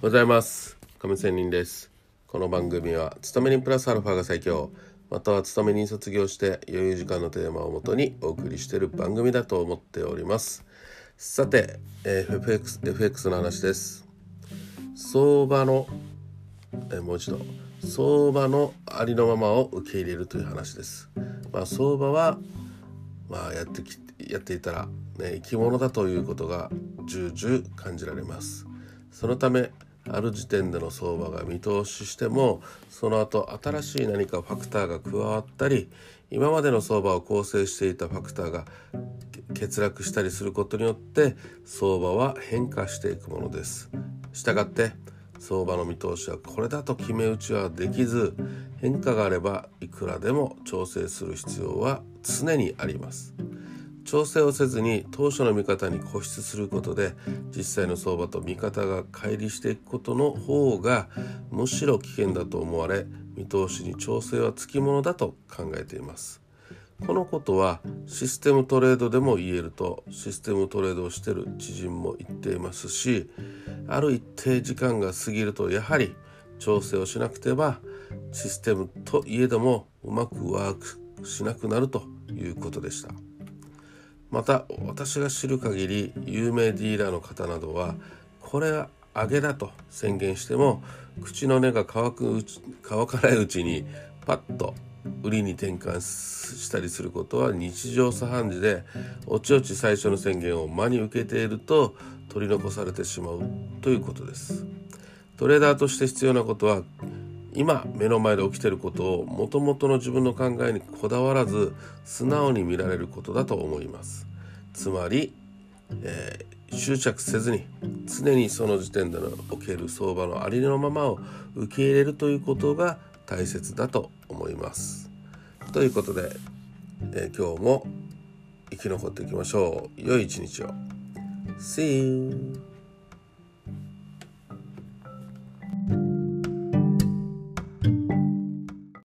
ございます。亀仙人です。この番組は勤め人プラスアルファが最強。または勤め人卒業して余裕時間のテーマをもとにお送りしている番組だと思っております。さて、えー、FX, FX の話です。相場の、えー、もう一度。相場のありのままを受け入れるという話です。まあ相場はまあやってきやっていたらね生き物だということが重々感じられます。そのためある時点での相場が見通ししてもその後新しい何かファクターが加わったり今までの相場を構成していたファクターが欠落したりすることによって相場は変化していくものです。したがって相場の見通しはこれだと決め打ちはできず変化があればいくらでも調整する必要は常にあります。調整をせずに当初の見方に固執することで実際の相場と見方が乖離していくことの方がむしろ危険だと思われ見通しに調整はつきものだと考えていますこのことはシステムトレードでも言えるとシステムトレードをしてる知人も言っていますしある一定時間が過ぎるとやはり調整をしなくてはシステムといえどもうまくワークしなくなるということでした。また私が知る限り有名ディーラーの方などはこれは揚げだと宣言しても口の根が乾く乾かないうちにパッと売りに転換したりすることは日常茶飯事でおちおち最初の宣言を真に受けていると取り残されてしまうということです。トレーダーとして必要なことは今目の前で起きてることをもともとの自分の考えにこだわらず素直に見られることだと思いますつまり、えー、執着せずに常にその時点でのおける相場のありのままを受け入れるということが大切だと思います。ということで、えー、今日も生き残っていきましょう。良い一日を。See you!